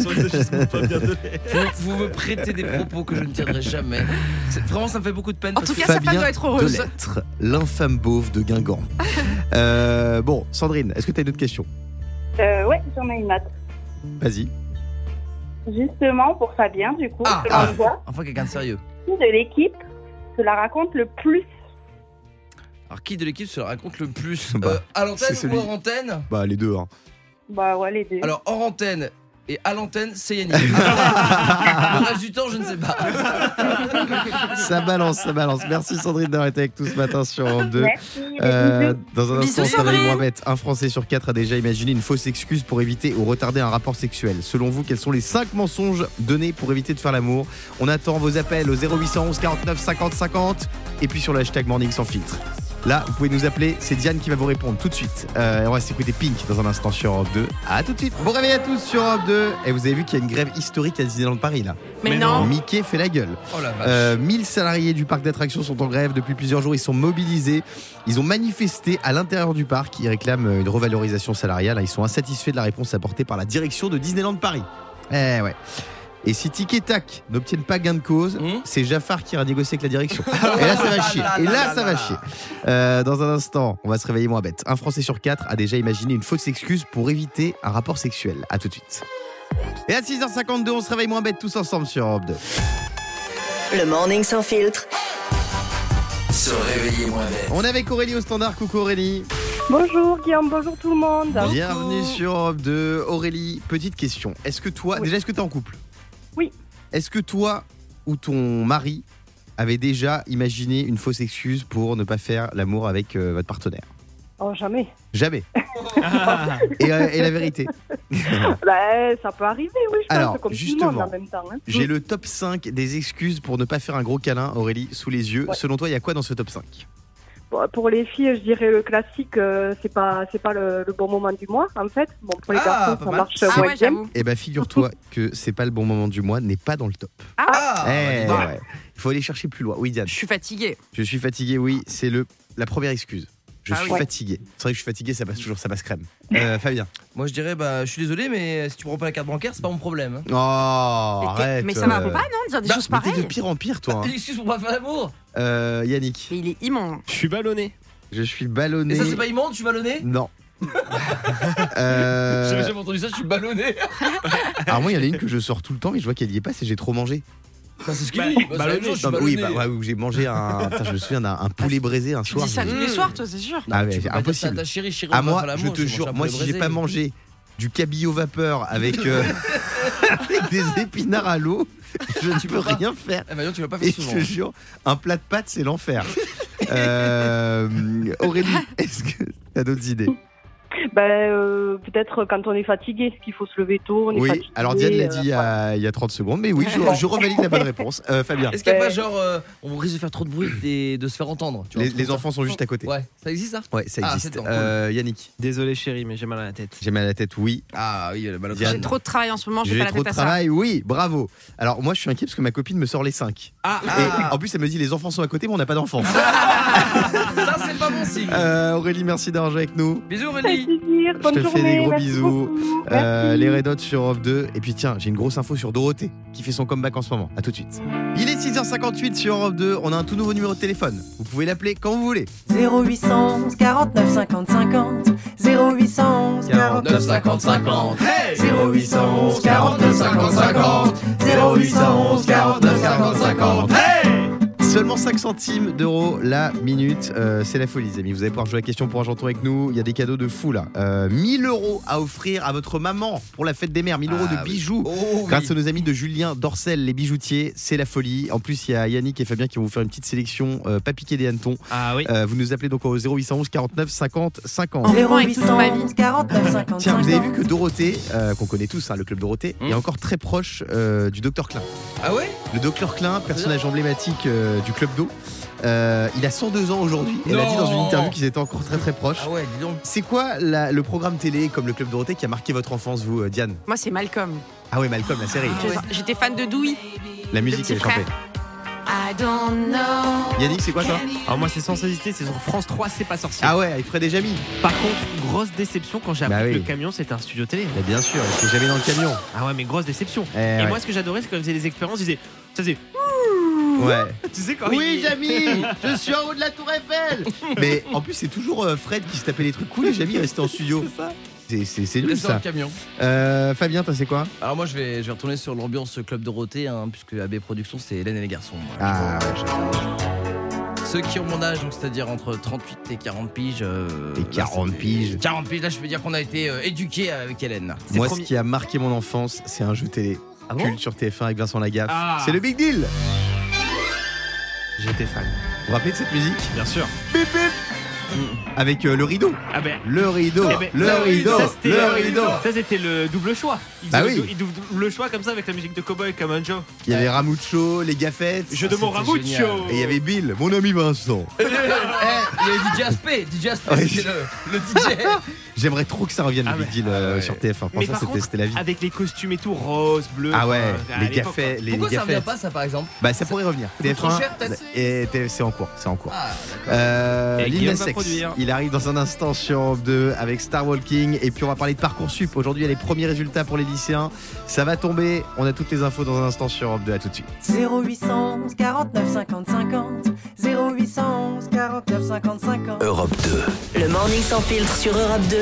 Speaker 6: sur de Fabien.
Speaker 4: Vous, vous me prêtez des propos que je ne tiendrai jamais. Vraiment, ça me fait beaucoup de peine.
Speaker 5: En tout cas, sa femme
Speaker 3: Fabien
Speaker 5: doit être heureuse.
Speaker 3: L'infâme beauf de Guingamp. Euh, bon, Sandrine, est-ce que tu as une autre question?
Speaker 9: Euh, ouais, j'en ai une autre.
Speaker 3: Vas-y.
Speaker 9: Justement, pour Fabien, du coup,
Speaker 4: Ah, ah.
Speaker 9: toi,
Speaker 4: Enfin, quelqu'un de sérieux.
Speaker 9: qui de l'équipe se la raconte le plus?
Speaker 4: Alors, qui de l'équipe se la raconte le plus?
Speaker 3: Bah,
Speaker 4: Euh, À l'antenne
Speaker 3: celui-
Speaker 4: ou hors antenne?
Speaker 3: Bah, les deux. Hein.
Speaker 9: Bah ouais, les deux.
Speaker 4: Alors, hors antenne et à l'antenne, c'est Yannick. le reste du temps, je ne sais pas.
Speaker 3: Ça balance, ça balance. Merci Sandrine d'avoir été avec nous ce matin sur Europe 2.
Speaker 9: Merci, des
Speaker 3: Euh, dans un instant, ça va bête. Un Français sur quatre a déjà imaginé une fausse excuse pour éviter ou retarder un rapport sexuel. Selon vous, quels sont les 5 mensonges donnés pour éviter de faire l'amour? On attend vos appels au 0811 49 50 50 et puis sur le hashtag Morning sans filtre. Là, vous pouvez nous appeler, c'est Diane qui va vous répondre tout de suite. Euh, on va s'écouter Pink dans un instant sur Europe 2. À tout de suite. Bon réveil à tous sur Europe 2. Et vous avez vu qu'il y a une grève historique à Disneyland Paris là.
Speaker 5: Mais non.
Speaker 3: Mickey fait la gueule.
Speaker 4: Oh la vache.
Speaker 3: Euh, 1000 salariés du parc d'attractions sont en grève depuis plusieurs jours. Ils sont mobilisés. Ils ont manifesté à l'intérieur du parc. Ils réclament une revalorisation salariale. Ils sont insatisfaits de la réponse apportée par la direction de Disneyland Paris. Eh ouais. Et si Tic et Tac n'obtiennent pas gain de cause,
Speaker 4: Hmm
Speaker 3: c'est Jafar qui ira négocier avec la direction. Et là, ça va chier. Et là, ça va chier. Euh, dans un instant, on va se réveiller moins bête. Un Français sur quatre a déjà imaginé une fausse excuse pour éviter un rapport sexuel. À tout de suite. Et à 6h52, on se réveille moins bête tous ensemble sur Europe 2.
Speaker 1: Le morning sans filtre.
Speaker 11: Se réveiller moins bête.
Speaker 3: On est avec Aurélie au standard. Coucou Aurélie.
Speaker 9: Bonjour Guillaume, bonjour tout le monde.
Speaker 3: Bienvenue sur Europe 2. Aurélie, petite question. Est-ce que toi,
Speaker 9: Oui.
Speaker 3: déjà, est-ce que tu es en couple? Est-ce que toi ou ton mari avait déjà imaginé une fausse excuse pour ne pas faire l'amour avec euh, votre partenaire?
Speaker 9: Oh, jamais.
Speaker 3: Jamais. et, euh, et la vérité?
Speaker 9: Bah, ça peut arriver, oui, je pense,
Speaker 3: Alors,
Speaker 9: comme tout le
Speaker 3: justement,
Speaker 9: monde en même temps. hein.
Speaker 3: J'ai le top 5 des excuses pour ne pas faire un gros câlin, Aurélie, sous les yeux.
Speaker 9: Ouais.
Speaker 3: Selon toi, il y a quoi dans ce top 5
Speaker 9: Bon, pour les filles, je dirais le classique, euh, c'est pas, c'est pas le, le bon moment du mois, en fait. Bon, pour les
Speaker 4: Ah,
Speaker 9: garçons, ça
Speaker 4: mal.
Speaker 9: marche
Speaker 5: Ah
Speaker 9: moins
Speaker 5: ouais,
Speaker 9: bien.
Speaker 5: j'avoue.
Speaker 3: Eh ben, figure-toi que c'est pas le bon moment du mois, n'est pas dans le top.
Speaker 4: Ah,
Speaker 3: Eh,
Speaker 4: dis donc.
Speaker 3: ouais. Il faut aller chercher plus loin. Oui, Diane.
Speaker 5: Je suis fatiguée.
Speaker 3: Je suis fatigué, oui, c'est le la première excuse. Je
Speaker 5: Ah
Speaker 3: suis
Speaker 5: oui.
Speaker 3: fatigué. C'est vrai que je suis fatigué, ça passe toujours, ça passe crème. Euh, Fabien.
Speaker 4: Moi, je dirais, bah, je suis désolé, mais si tu prends pas la carte bancaire, c'est pas mon problème. hein.
Speaker 3: Oh,
Speaker 5: Mais t'es-
Speaker 3: arrête.
Speaker 5: mais ça va
Speaker 3: euh,
Speaker 5: pas, non, de dire des
Speaker 4: bah,
Speaker 5: choses
Speaker 3: Mais t'es de
Speaker 5: pareilles
Speaker 3: pire en pire, toi. hein.
Speaker 4: Une excuse pour pas faire l'amour
Speaker 3: Euh, Yannick.
Speaker 5: Mais il est immonde.
Speaker 6: Je suis ballonné.
Speaker 3: Je suis ballonné.
Speaker 4: Et ça, c'est pas immonde, je suis ballonné?
Speaker 3: Non. Euh,
Speaker 4: J'avais jamais entendu ça, je suis ballonné.
Speaker 3: Alors moi, il y en a une que je sors tout le temps, mais je vois qu'elle y est pas, c'est j'ai trop mangé.
Speaker 4: Bah, c'est ce qu'il
Speaker 6: Bah,
Speaker 4: dit. Bah,
Speaker 6: ballonné.
Speaker 3: Non, mais oui, bah, ouais, oui, j'ai mangé un. Putain, je me souviens d'un un poulet braisé un
Speaker 5: Tu
Speaker 3: soir.
Speaker 5: dis ça
Speaker 3: mais-
Speaker 5: tous les
Speaker 4: Mmh.
Speaker 5: soirs, toi, c'est sûr.
Speaker 4: Non,
Speaker 3: Ah
Speaker 4: tu
Speaker 3: ouais,
Speaker 4: peux
Speaker 3: c'est
Speaker 4: pas dire ça
Speaker 3: impossible.
Speaker 4: à ta chérie, chérie,
Speaker 3: À
Speaker 4: va
Speaker 3: moi, je te
Speaker 4: tu
Speaker 3: jure, moi si j'ai pas mangé du cabillaud vapeur avec, euh, avec des épinards à l'eau, je ne peux
Speaker 4: pas.
Speaker 3: rien faire.
Speaker 4: Eh ben, non, tu vas pas
Speaker 3: Et
Speaker 4: faire
Speaker 3: je
Speaker 4: souvent.
Speaker 3: te jure, un plat de pâtes, c'est l'enfer. Euh, Aurélie, est-ce que t'as d'autres idées?
Speaker 9: Bah, euh, peut-être quand on est fatigué, qu'il faut se lever tôt, on est
Speaker 3: Oui,
Speaker 9: fatigué.
Speaker 3: alors Diane l'a
Speaker 9: euh,
Speaker 3: dit il y a- il y a 30 secondes, mais oui, je, je revalide la bonne réponse. Euh, Fabien,
Speaker 4: Est-ce qu'il y a pas genre, euh, on risque de faire trop de bruit et de se faire entendre tu vois,
Speaker 3: les, enfants sont juste à côté.
Speaker 4: Ouais, ça existe ça?
Speaker 3: Ouais, ça
Speaker 4: Ah,
Speaker 3: existe. Euh, Yannick,
Speaker 6: Désolé chérie, mais j'ai mal à la tête.
Speaker 3: j'ai mal à la tête, oui.
Speaker 4: Ah oui.
Speaker 5: J'ai trop de travail en ce moment, j'ai pas la
Speaker 3: trop de
Speaker 5: tête à ça.
Speaker 3: travail, oui, bravo. Alors moi, je suis inquiet parce que ma copine me sort les 5.
Speaker 6: Ah,
Speaker 3: Et en plus, elle me dit les enfants sont à côté, mais on n'a pas d'enfants.
Speaker 4: Ça, c'est pas bon signe.
Speaker 3: Euh, Aurélie, merci d'avoir joué avec nous.
Speaker 4: Bisous Aurélie.
Speaker 9: Plaisir,
Speaker 3: Je te fais des gros
Speaker 9: merci
Speaker 3: bisous. Euh, les Red Hot sur Europe 2. Et puis tiens, j'ai une grosse info sur Dorothée qui fait son comeback en ce moment. À tout de suite. Il est 6h58 sur Europe 2. On a un tout nouveau numéro de téléphone. Vous pouvez l'appeler quand vous voulez.
Speaker 13: 0811 49 50 50 0811 49 50 50 0811 49 50 50 0811 49 50 50
Speaker 3: Seulement 5 centimes d'euros la minute. Euh, c'est la folie, les amis. Vous allez pouvoir jouer la question pour un janton avec nous. Il y a des cadeaux de fou là. Euh, 1000 euros à offrir à votre maman pour la fête des mères. 1000 euros
Speaker 4: Ah
Speaker 3: de
Speaker 4: oui.
Speaker 3: bijoux.
Speaker 4: Oh,
Speaker 3: Grâce
Speaker 4: oui.
Speaker 3: à nos amis de Julien Dorcel, les bijoutiers, c'est la folie. En plus, il y a Yannick et Fabien qui vont vous faire une petite sélection, euh, pas piqué des hannetons.
Speaker 6: Ah oui.
Speaker 3: Euh, vous nous appelez donc au 0811 49 50 50.
Speaker 5: Vraiment, avec toute ma vie.
Speaker 13: 0811 49 50
Speaker 3: Tiens, vous avez vu
Speaker 13: 50
Speaker 3: que Dorothée, euh, qu'on connaît tous, hein, le club Dorothée,
Speaker 4: Hmm.
Speaker 3: est encore très proche euh, du docteur Klein.
Speaker 4: Ah ouais?
Speaker 3: Le docteur Klein, personnage emblématique euh, du club d'eau. Euh, il a 102 ans aujourd'hui. Elle a dit dans une interview qu'ils étaient encore très très proches.
Speaker 4: Ah ouais, dis donc.
Speaker 3: C'est quoi la- le programme télé comme le Club Dorothée qui a marqué votre enfance, vous, euh, Diane?
Speaker 5: Moi, c'est Malcolm.
Speaker 3: Ah ouais, Malcolm, la série.
Speaker 5: J'étais fan de Dewey.
Speaker 3: La musique,
Speaker 5: petit
Speaker 3: elle est chantée.
Speaker 5: I don't know.
Speaker 3: Yannick, c'est quoi toi
Speaker 6: Alors moi c'est sans hésiter, c'est sur France 3, c'est pas sorcier.
Speaker 3: Ah ouais, avec Fred et Jamy.
Speaker 6: Par contre, grosse déception quand j'ai appris
Speaker 3: Bah
Speaker 6: que le camion c'était un studio télé.
Speaker 3: Mais bien sûr, c'est jamais dans le camion.
Speaker 6: Ah ouais, mais grosse déception.
Speaker 3: Eh
Speaker 6: Et
Speaker 3: ouais.
Speaker 6: moi ce que j'adorais c'est quand ils faisaient des expériences, ils disaient ça faisait
Speaker 3: Ouais.
Speaker 6: tu sais quand
Speaker 3: Oui, Jamy Je suis en haut de la Tour Eiffel Mais en plus, c'est toujours euh, Fred qui se tapait les trucs cool et Jamy restait en studio. C'est c'est- c'est nul ça.
Speaker 4: camion.
Speaker 3: Euh, Fabien, toi, c'est quoi?
Speaker 4: Alors moi je vais, je vais retourner sur l'ambiance Club Dorothée, hein, puisque AB Productions c'est Hélène et les garçons. moi.
Speaker 3: Ah
Speaker 4: Ceux qui ont mon âge, donc c'est-à-dire entre 38 et 40 piges. euh,
Speaker 3: Et
Speaker 4: là,
Speaker 3: 40
Speaker 4: c'est-
Speaker 3: piges.
Speaker 4: 40 piges, là je veux dire qu'on a été euh, éduqués avec Hélène.
Speaker 3: Moi, ce qui a marqué mon enfance, c'est un jeu télé.
Speaker 4: Ah bon?
Speaker 3: Culte sur TF1 avec Vincent Lagaffe.
Speaker 6: Ah.
Speaker 3: C'est le Big Deal
Speaker 6: J'étais fan.
Speaker 3: Vous vous rappelez de cette musique?
Speaker 6: Bien sûr.
Speaker 3: Bip, bip. Avec euh, le rideau.
Speaker 6: Ah ben
Speaker 3: Le rideau,
Speaker 6: Eh ben,
Speaker 3: le
Speaker 6: ça,
Speaker 3: rideau,
Speaker 6: ça, c'était,
Speaker 3: le
Speaker 6: euh,
Speaker 3: rideau.
Speaker 6: Ça c'était le double choix. Il
Speaker 3: Bah oui.
Speaker 6: le, dou- il double choix comme ça avec la musique de Cowboy comme un Joe.
Speaker 3: Il y avait Ramucho, les gaffettes.
Speaker 6: Jeu de mots
Speaker 4: c'était
Speaker 6: Ramucho.
Speaker 4: génial.
Speaker 3: Et il y avait Bill, mon ami Vincent.
Speaker 4: Eh, il y avait DJ Aspect, DJ Aspect,
Speaker 3: Ouais.
Speaker 4: c'était le, le DJ.
Speaker 3: J'aimerais trop que ça revienne
Speaker 6: Ah
Speaker 3: le Big. Deal euh,
Speaker 4: Ah ouais.
Speaker 3: sur TF1.
Speaker 6: Mais
Speaker 3: Franchement,
Speaker 6: par
Speaker 3: c'était
Speaker 6: contre,
Speaker 3: c'était la vie.
Speaker 6: avec les costumes et tout, rose, bleu.
Speaker 3: Ah ouais, les gaffets, les
Speaker 4: Pourquoi ça revient pas ça par exemple
Speaker 3: Bah ça pourrait revenir.
Speaker 4: coûte trop
Speaker 3: TF1
Speaker 4: cher, peut-être
Speaker 3: et TF c'est en cours, c'est en cours.
Speaker 4: Ah.
Speaker 3: Euh, Lil il arrive dans un instant sur Europe 2 avec Star Walking et puis on va parler de Parcoursup. Aujourd'hui, il y a les premiers résultats pour les lycéens. Ça va tomber. On a toutes les infos dans un instant sur Europe 2. À tout de suite.
Speaker 13: 0811 49 50 50 0811 49 50 50
Speaker 11: Europe 2.
Speaker 1: Le morning sans filtre sur Europe 2.